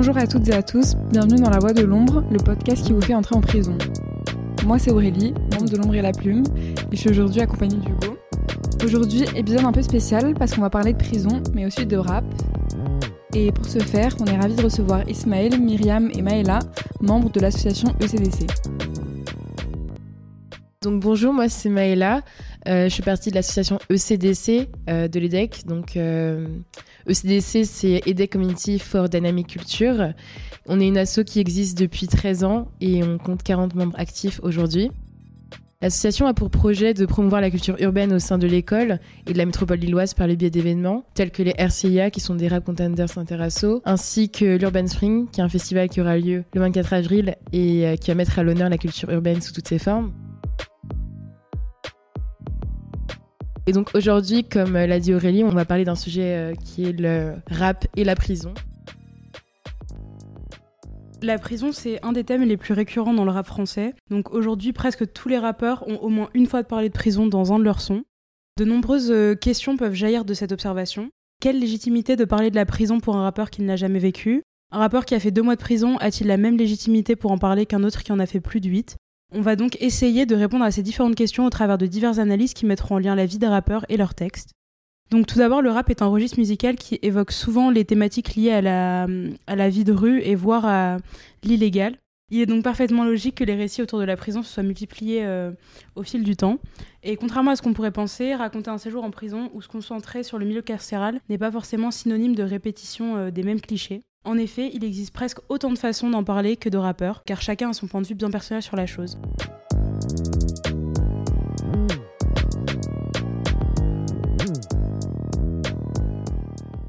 Bonjour à toutes et à tous, bienvenue dans La Voix de l'Ombre, le podcast qui vous fait entrer en prison. Moi c'est Aurélie, membre de l'Ombre et la Plume, et je suis aujourd'hui accompagnée d'Hugo. Aujourd'hui, épisode un peu spécial parce qu'on va parler de prison, mais aussi de rap. Et pour ce faire, on est ravis de recevoir Ismaël, Myriam et Maëla, membres de l'association ECDC. Donc bonjour, moi c'est Maëla. Euh, je suis partie de l'association ECDC euh, de l'EDEC. Donc ECDC euh, c'est EDEC Community for Dynamic Culture. On est une asso qui existe depuis 13 ans et on compte 40 membres actifs aujourd'hui. L'association a pour projet de promouvoir la culture urbaine au sein de l'école et de la métropole lilloise par le biais d'événements tels que les RCIA qui sont des Rap Contenders Interasso, ainsi que l'Urban Spring qui est un festival qui aura lieu le 24 avril et qui va mettre à l'honneur la culture urbaine sous toutes ses formes. Et donc aujourd'hui, comme l'a dit Aurélie, on va parler d'un sujet euh, qui est le rap et la prison. La prison, c'est un des thèmes les plus récurrents dans le rap français. Donc aujourd'hui, presque tous les rappeurs ont au moins une fois parlé de prison dans un de leurs sons. De nombreuses euh, questions peuvent jaillir de cette observation. Quelle légitimité de parler de la prison pour un rappeur qui ne l'a jamais vécu? Un rappeur qui a fait deux mois de prison a-t-il la même légitimité pour en parler qu'un autre qui en a fait plus de huit? On va donc essayer de répondre à ces différentes questions au travers de diverses analyses qui mettront en lien la vie des rappeurs et leurs textes. Donc tout d'abord, le rap est un registre musical qui évoque souvent les thématiques liées à la, à la vie de rue et voire à l'illégal. Il est donc parfaitement logique que les récits autour de la prison se soient multipliés euh, au fil du temps. Et contrairement à ce qu'on pourrait penser, raconter un séjour en prison ou se concentrer sur le milieu carcéral n'est pas forcément synonyme de répétition euh, des mêmes clichés. En effet, il existe presque autant de façons d'en parler que de rappeurs, car chacun a son point de vue bien personnel sur la chose.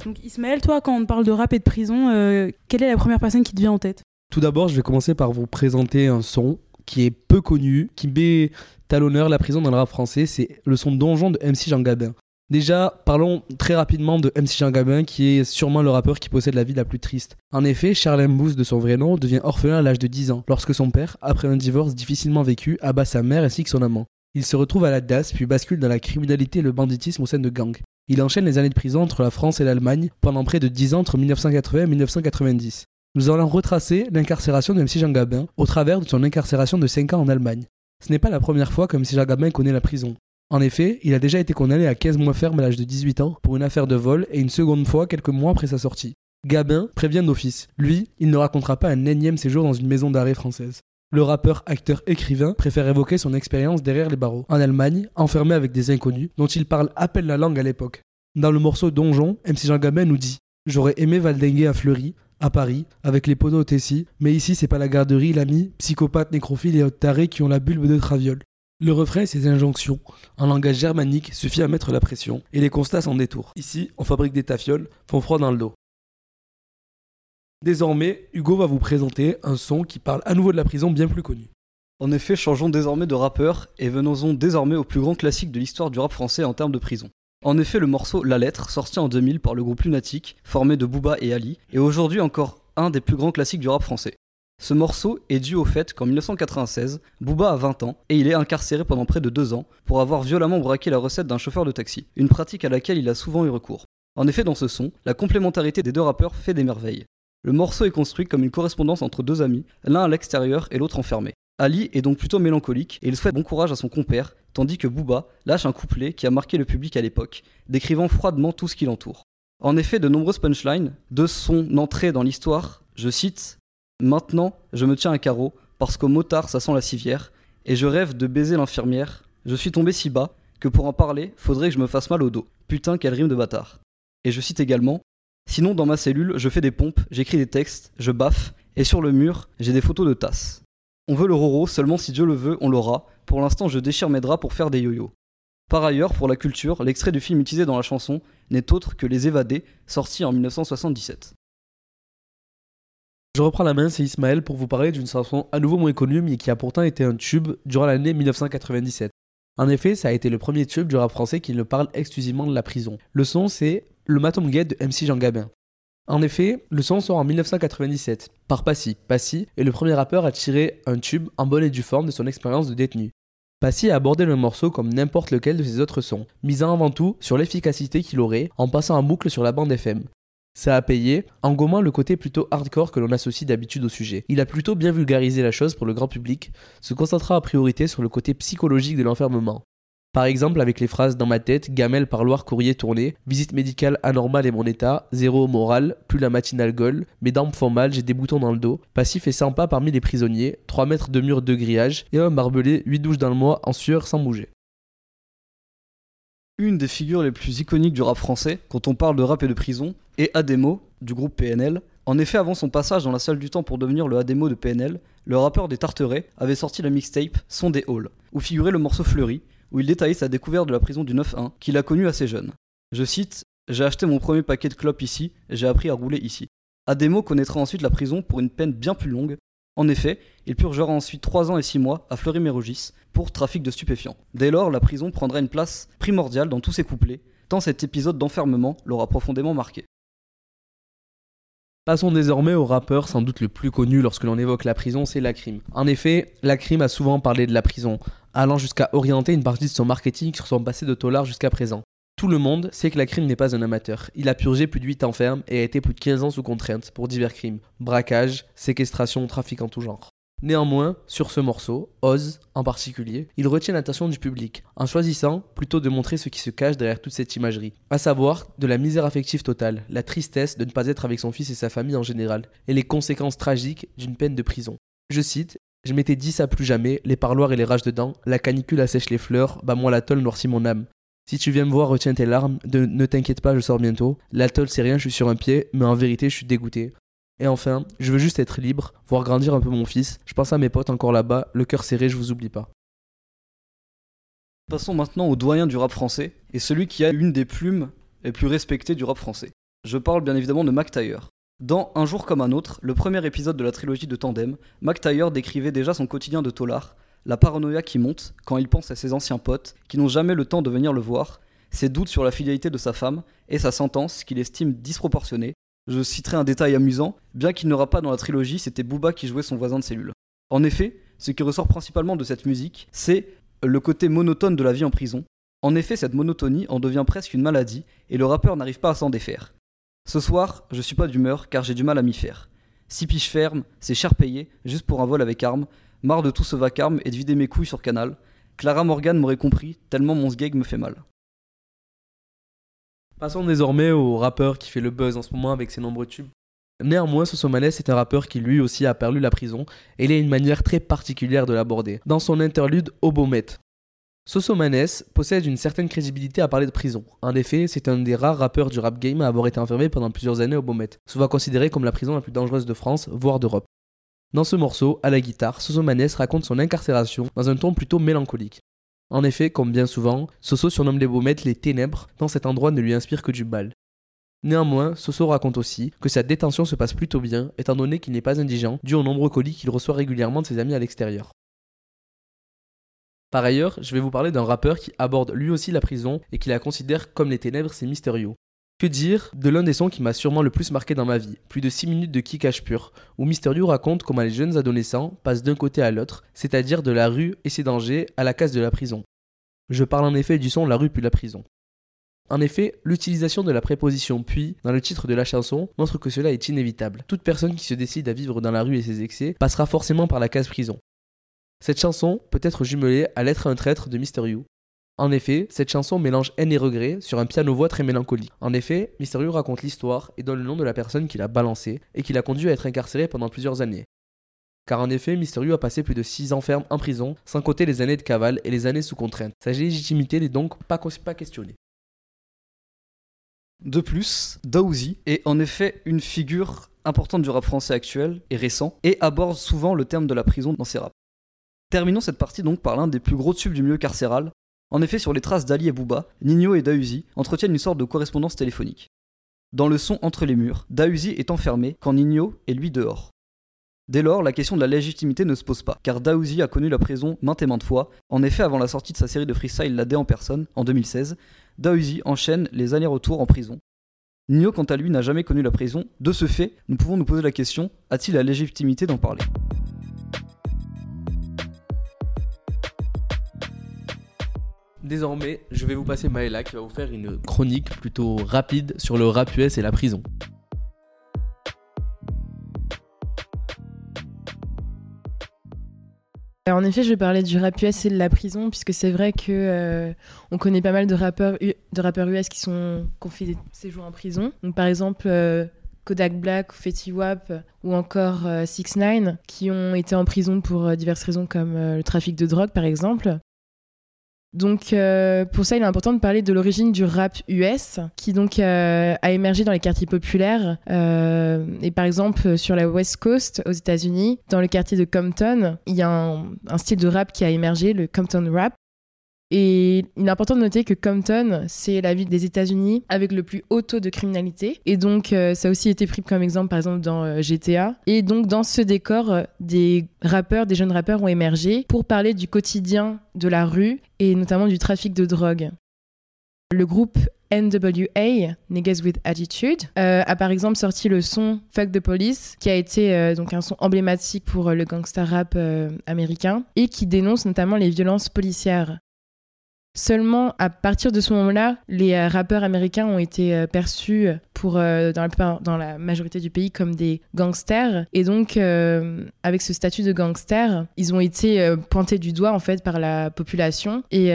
Donc Ismaël, toi, quand on parle de rap et de prison, euh, quelle est la première personne qui te vient en tête? Tout d'abord, je vais commencer par vous présenter un son qui est peu connu, qui met à l'honneur la prison dans le rap français. C'est le son Donjon de MC Jean Gabin. Déjà, parlons très rapidement de MC Jean Gabin, qui est sûrement le rappeur qui possède la vie la plus triste. En effet, Charles Mbous, de son vrai nom, devient orphelin à l'âge de 10 ans, lorsque son père, après un divorce difficilement vécu, abat sa mère ainsi que son amant. Il se retrouve à la DAS, puis bascule dans la criminalité et le banditisme au sein de gangs. Il enchaîne les années de prison entre la France et l'Allemagne pendant près de 10 ans entre 1980 et 1990. Nous allons retracer l'incarcération de MC Jean Gabin au travers de son incarcération de 5 ans en Allemagne. Ce n'est pas la première fois que MC Jean Gabin connaît la prison. En effet, il a déjà été condamné à 15 mois ferme à l'âge de 18 ans pour une affaire de vol et une seconde fois quelques mois après sa sortie. Gabin prévient d'office. Lui, il ne racontera pas un énième séjour dans une maison d'arrêt française. Le rappeur, acteur, écrivain préfère évoquer son expérience derrière les barreaux, en Allemagne, enfermé avec des inconnus, dont il parle à peine la langue à l'époque. Dans le morceau Donjon, MC Jean Gabin nous dit J'aurais aimé valdinguer à Fleury, à Paris, avec les poneaux au Tessie, mais ici c'est pas la garderie, l'ami, psychopathe, nécrophile et autres tarés qui ont la bulbe de traviole. Le refrain et ses injonctions, en langage germanique, suffit à mettre la pression, et les constats s'en détour. Ici, on fabrique des tafioles, font froid dans le dos. Désormais, Hugo va vous présenter un son qui parle à nouveau de la prison bien plus connu. En effet, changeons désormais de rappeur et venons-en désormais au plus grand classique de l'histoire du rap français en termes de prison. En effet, le morceau La Lettre, sorti en 2000 par le groupe Lunatic, formé de Booba et Ali, est aujourd'hui encore un des plus grands classiques du rap français. Ce morceau est dû au fait qu'en 1996, Booba a 20 ans et il est incarcéré pendant près de 2 ans pour avoir violemment braqué la recette d'un chauffeur de taxi, une pratique à laquelle il a souvent eu recours. En effet, dans ce son, la complémentarité des deux rappeurs fait des merveilles. Le morceau est construit comme une correspondance entre deux amis, l'un à l'extérieur et l'autre enfermé. Ali est donc plutôt mélancolique et il souhaite bon courage à son compère, tandis que Booba lâche un couplet qui a marqué le public à l'époque, décrivant froidement tout ce qui l'entoure. En effet, de nombreuses punchlines, de son entrée dans l'histoire, je cite, Maintenant, je me tiens à carreau, parce qu'au motard ça sent la civière, et je rêve de baiser l'infirmière. Je suis tombé si bas, que pour en parler, faudrait que je me fasse mal au dos. Putain, quelle rime de bâtard. Et je cite également Sinon, dans ma cellule, je fais des pompes, j'écris des textes, je baffe, et sur le mur, j'ai des photos de tasses. On veut le roro, seulement si Dieu le veut, on l'aura. Pour l'instant, je déchire mes draps pour faire des yo-yo. Par ailleurs, pour la culture, l'extrait du film utilisé dans la chanson n'est autre que Les Évadés, sorti en 1977. Je reprends la main, c'est Ismaël pour vous parler d'une chanson à nouveau moins connue mais qui a pourtant été un tube durant l'année 1997. En effet, ça a été le premier tube du rap français qui ne parle exclusivement de la prison. Le son, c'est Le Matom Gate de MC Jean Gabin. En effet, le son sort en 1997 par Passy. Passy est le premier rappeur à tirer un tube en bonne et due forme de son expérience de détenu. Passy a abordé le morceau comme n'importe lequel de ses autres sons, misant avant tout sur l'efficacité qu'il aurait en passant en boucle sur la bande FM. Ça a payé, en gommant le côté plutôt hardcore que l'on associe d'habitude au sujet. Il a plutôt bien vulgarisé la chose pour le grand public, se concentrant a priorité sur le côté psychologique de l'enfermement. Par exemple avec les phrases dans ma tête, gamelle, parloir, courrier tourné, visite médicale anormale et mon état, zéro moral, plus la matinale gueule, mes dents me font mal, j'ai des boutons dans le dos, passif et sympa parmi les prisonniers, 3 mètres de mur de grillage et un barbelé 8 douches dans le mois en sueur sans bouger. Une des figures les plus iconiques du rap français, quand on parle de rap et de prison, est Ademo, du groupe PNL. En effet, avant son passage dans la salle du temps pour devenir le Ademo de PNL, le rappeur des Tarterets avait sorti la mixtape Son des Halls, où figurait le morceau Fleuri, où il détaillait sa découverte de la prison du 9-1, qu'il a connue assez jeune. Je cite J'ai acheté mon premier paquet de clopes ici, et j'ai appris à rouler ici. Ademo connaîtra ensuite la prison pour une peine bien plus longue. En effet, il purgera ensuite 3 ans et 6 mois à Fleury-Mérogis pour trafic de stupéfiants. Dès lors, la prison prendra une place primordiale dans tous ses couplets, tant cet épisode d'enfermement l'aura profondément marqué. Passons désormais au rappeur sans doute le plus connu lorsque l'on évoque la prison, c'est Lacrim. En effet, Lacrim a souvent parlé de la prison, allant jusqu'à orienter une partie de son marketing sur son passé de tolard jusqu'à présent. Tout le monde sait que Lacrim n'est pas un amateur. Il a purgé plus de 8 ans ferme et a été plus de 15 ans sous contrainte pour divers crimes, braquage, séquestration, trafic en tout genre. Néanmoins, sur ce morceau, Oz en particulier, il retient l'attention du public, en choisissant plutôt de montrer ce qui se cache derrière toute cette imagerie, à savoir de la misère affective totale, la tristesse de ne pas être avec son fils et sa famille en général, et les conséquences tragiques d'une peine de prison. Je cite Je m'étais dit ça plus jamais, les parloirs et les rages dedans, la canicule assèche les fleurs, bah moi l'atoll noircit mon âme. Si tu viens me voir, retiens tes larmes, ne t'inquiète pas, je sors bientôt. L'atoll c'est rien, je suis sur un pied, mais en vérité je suis dégoûté. Et enfin, je veux juste être libre, voir grandir un peu mon fils. Je pense à mes potes encore là-bas, le cœur serré, je vous oublie pas. Passons maintenant au doyen du rap français, et celui qui a une des plumes les plus respectées du rap français. Je parle bien évidemment de Mac Taylor. Dans Un jour comme un autre, le premier épisode de la trilogie de Tandem, Mac Taylor décrivait déjà son quotidien de tolard, la paranoïa qui monte quand il pense à ses anciens potes qui n'ont jamais le temps de venir le voir, ses doutes sur la fidélité de sa femme et sa sentence qu'il estime disproportionnée je citerai un détail amusant, bien qu'il n'aura pas dans la trilogie, c'était Booba qui jouait son voisin de cellule. En effet, ce qui ressort principalement de cette musique, c'est le côté monotone de la vie en prison. En effet, cette monotonie en devient presque une maladie, et le rappeur n'arrive pas à s'en défaire. Ce soir, je suis pas d'humeur car j'ai du mal à m'y faire. Si piches ferme, c'est cher payé, juste pour un vol avec arme, marre de tout ce vacarme et de vider mes couilles sur Canal. Clara Morgan m'aurait compris, tellement mon sgeg me fait mal. Passons désormais au rappeur qui fait le buzz en ce moment avec ses nombreux tubes. Néanmoins, Sosomanes est un rappeur qui lui aussi a perdu la prison et il a une manière très particulière de l'aborder. Dans son interlude Obomet, Sosomanes possède une certaine crédibilité à parler de prison. En effet, c'est un des rares rappeurs du rap game à avoir été enfermé pendant plusieurs années au Beaumet, souvent considéré comme la prison la plus dangereuse de France, voire d'Europe. Dans ce morceau, à la guitare, Sosomanes raconte son incarcération dans un ton plutôt mélancolique. En effet, comme bien souvent, Soso surnomme les Baumettes les ténèbres, tant cet endroit ne lui inspire que du mal. Néanmoins, Soso raconte aussi que sa détention se passe plutôt bien, étant donné qu'il n'est pas indigent, dû aux nombreux colis qu'il reçoit régulièrement de ses amis à l'extérieur. Par ailleurs, je vais vous parler d'un rappeur qui aborde lui aussi la prison et qui la considère comme les ténèbres, c'est Mysterio. Que dire de l'un des sons qui m'a sûrement le plus marqué dans ma vie, plus de 6 minutes de kickage pur, où Mysterio raconte comment les jeunes adolescents passent d'un côté à l'autre, c'est-à-dire de la rue et ses dangers à la case de la prison. Je parle en effet du son La rue puis la prison. En effet, l'utilisation de la préposition puis dans le titre de la chanson montre que cela est inévitable. Toute personne qui se décide à vivre dans la rue et ses excès passera forcément par la case prison. Cette chanson peut être jumelée à L'être un traître de Mysterio. En effet, cette chanson mélange haine et regret sur un piano-voix très mélancolique. En effet, Mysterio raconte l'histoire et donne le nom de la personne qui l'a balancé et qui l'a conduit à être incarcéré pendant plusieurs années. Car en effet, Mysterio a passé plus de 6 ans ferme en prison, sans compter les années de cavale et les années sous contrainte. Sa légitimité n'est donc pas, questionnée. De plus, Daouzi est en effet une figure importante du rap français actuel et récent, et aborde souvent le terme de la prison dans ses raps. Terminons cette partie donc par l'un des plus gros tubes du milieu carcéral. En effet, sur les traces d'Ali et Bouba, Nino et Daouzi entretiennent une sorte de correspondance téléphonique. Dans le son Entre les murs, Daouzi est enfermé quand Nino est lui dehors. Dès lors, la question de la légitimité ne se pose pas, car Daouzi a connu la prison maintes et maintes fois. En effet, avant la sortie de sa série de freestyle La D en personne, en 2016, Daouzi enchaîne les allers-retours en prison. Nino, quant à lui, n'a jamais connu la prison. De ce fait, nous pouvons nous poser la question a-t-il la légitimité d'en parler? désormais, je vais vous passer Maëla qui va vous faire une chronique plutôt rapide sur le rap US et la prison. En effet, je vais parler du rap US et de la prison, puisque c'est vrai que euh, on connaît pas mal de rappeurs, de US qui sont qui ont fait des séjours en prison. Par exemple, euh, Kodak Black, Fetty Wap euh, ou encore 6 9 qui ont été en prison pour diverses raisons comme le trafic de drogue, par exemple. Donc euh, pour ça, il est important de parler de l'origine du rap US, qui donc euh, a émergé dans les quartiers populaires. Euh, et par exemple sur la West Coast aux États-Unis, dans le quartier de Compton, il y a un style de rap qui a émergé, le Compton rap, et il est important de noter que Compton, c'est la ville des États-Unis avec le plus haut taux de criminalité. Et donc, euh, ça a aussi été pris comme exemple, par exemple, dans euh, GTA. Et donc, dans ce décor, euh, des rappeurs, des jeunes rappeurs ont émergé pour parler du quotidien de la rue et notamment du trafic de drogue. Le groupe NWA, Niggas with Attitude, a par exemple sorti le son Fuck the Police, qui a été donc un son emblématique pour le gangster rap américain et qui dénonce notamment les violences policières. Seulement, à partir de ce moment-là, les euh, rappeurs américains ont été euh, perçus pour, euh, dans, la, majorité du pays comme des gangsters. Et donc, avec ce statut de gangster, ils ont été pointés du doigt, en fait, par la population. Et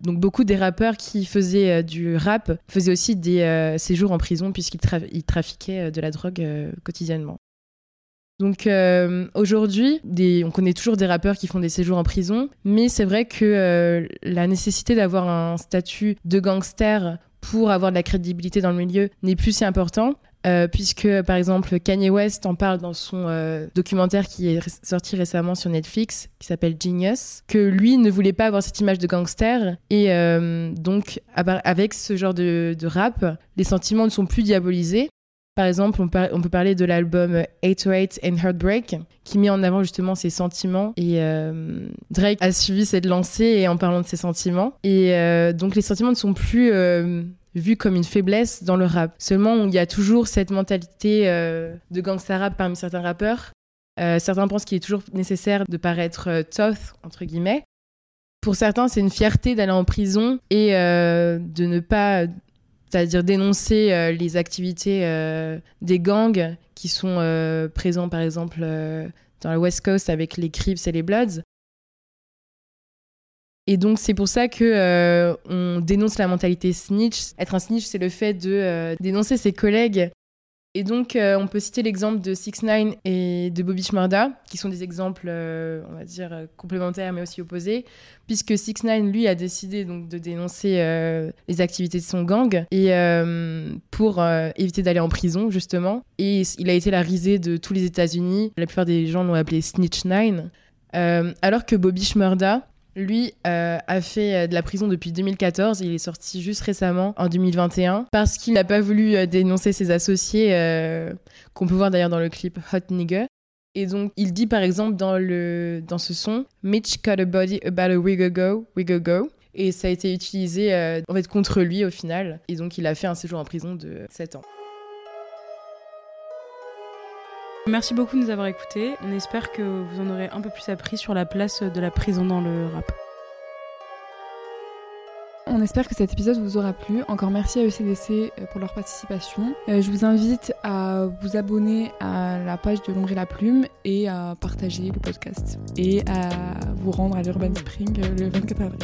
donc beaucoup des rappeurs qui faisaient du rap faisaient aussi des séjours en prison puisqu'ils trafiquaient de la drogue quotidiennement. Donc euh, aujourd'hui, on connaît toujours des rappeurs qui font des séjours en prison, mais c'est vrai que euh, la nécessité d'avoir un statut de gangster pour avoir de la crédibilité dans le milieu n'est plus si important. Euh, puisque par exemple Kanye West en parle dans son documentaire qui est sorti récemment sur Netflix, qui s'appelle Genius, que lui ne voulait pas avoir cette image de gangster et donc avec ce genre de, de rap, les sentiments ne sont plus diabolisés par exemple, on, peut parler de l'album 808 and Heartbreak, qui met en avant justement ses sentiments. Et euh, Drake a suivi cette lancée en parlant de ses sentiments. Et euh, donc les sentiments ne sont plus euh, vus comme une faiblesse dans le rap. Seulement, il y a toujours cette mentalité de gangsta rap parmi certains rappeurs. certains pensent qu'il est toujours nécessaire de paraître tough, entre guillemets. Pour certains, c'est une fierté d'aller en prison et de ne pas c'est-à-dire dénoncer euh, les activités euh, des gangs qui sont euh, présents par exemple dans la West Coast avec les Crips et les Bloods. Et donc c'est pour ça que on dénonce la mentalité snitch. Être un snitch, c'est le fait de dénoncer ses collègues et donc, euh, on peut citer l'exemple de 6 9 et de Bobby Shmurda, qui sont des exemples, euh, on va dire, euh, complémentaires mais aussi opposés, puisque 6 9 lui, a décidé donc, de dénoncer les activités de son gang et pour éviter d'aller en prison, justement. Et il a été la risée de tous les États-Unis. La plupart des gens l'ont appelé Snitch 9. alors que Bobby Shmurda, lui euh, a fait euh, de la prison depuis 2014. Il est sorti juste récemment, en 2021, parce qu'il n'a pas voulu euh, dénoncer ses associés, qu'on peut voir d'ailleurs dans le clip Hot Nigga. Et donc, il dit par exemple dans, le, dans ce son Mitch cut a body about a week ago, week ago. Et ça a été utilisé en fait contre lui au final. Et donc, il a fait un séjour en prison de 7 ans. Merci beaucoup de nous avoir écoutés. On espère que vous en aurez un peu plus appris sur la place de la prison dans le rap. On espère que cet épisode vous aura plu. Encore merci à ECDC euh, pour leur participation. Euh, je vous invite à vous abonner à la page de L'ombre et la plume et à partager le podcast et à vous rendre à l'Urban Spring euh, le 24 avril.